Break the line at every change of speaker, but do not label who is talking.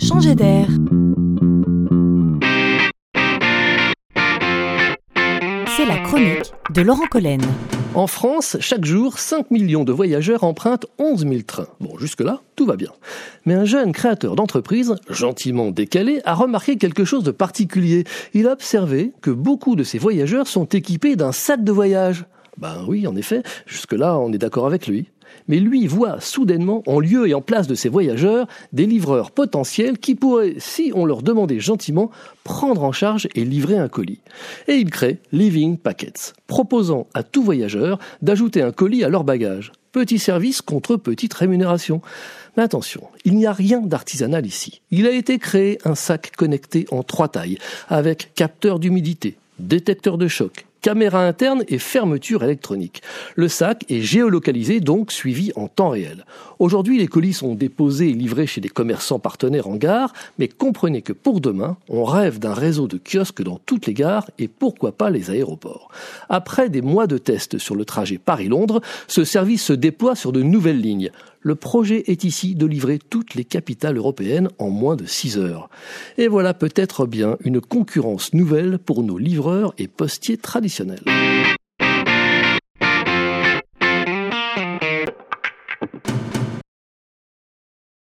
Changer d'air. C'est la chronique de Laurent Collen.
En France, chaque jour, 5 millions de voyageurs empruntent 11 000 trains. Bon, jusque-là, tout va bien. Mais un jeune créateur d'entreprise, gentiment décalé, a remarqué quelque chose de particulier. Il a observé que beaucoup de ces voyageurs sont équipés d'un sac de voyage. Ben oui, en effet, jusque-là, on est d'accord avec lui. Mais lui voit soudainement, en lieu et en place de ces voyageurs, des livreurs potentiels qui pourraient, si on leur demandait gentiment, prendre en charge et livrer un colis. Et il crée Living Packets, proposant à tout voyageur d'ajouter un colis à leur bagage. Petit service contre petite rémunération. Mais attention, il n'y a rien d'artisanal ici. Il a été créé un sac connecté en trois tailles, avec capteur d'humidité, détecteur de choc, caméra interne et fermeture électronique. Le sac est géolocalisé, donc suivi en temps réel. Aujourd'hui, les colis sont déposés et livrés chez des commerçants partenaires en gare, mais comprenez que pour demain, on rêve d'un réseau de kiosques dans toutes les gares et pourquoi pas les aéroports. Après des mois de tests sur le trajet Paris-Londres, ce service se déploie sur de nouvelles lignes. Le projet est ici de livrer toutes les capitales européennes en moins de 6 heures. Et voilà peut-être bien une concurrence nouvelle pour nos livreurs et postiers traditionnels.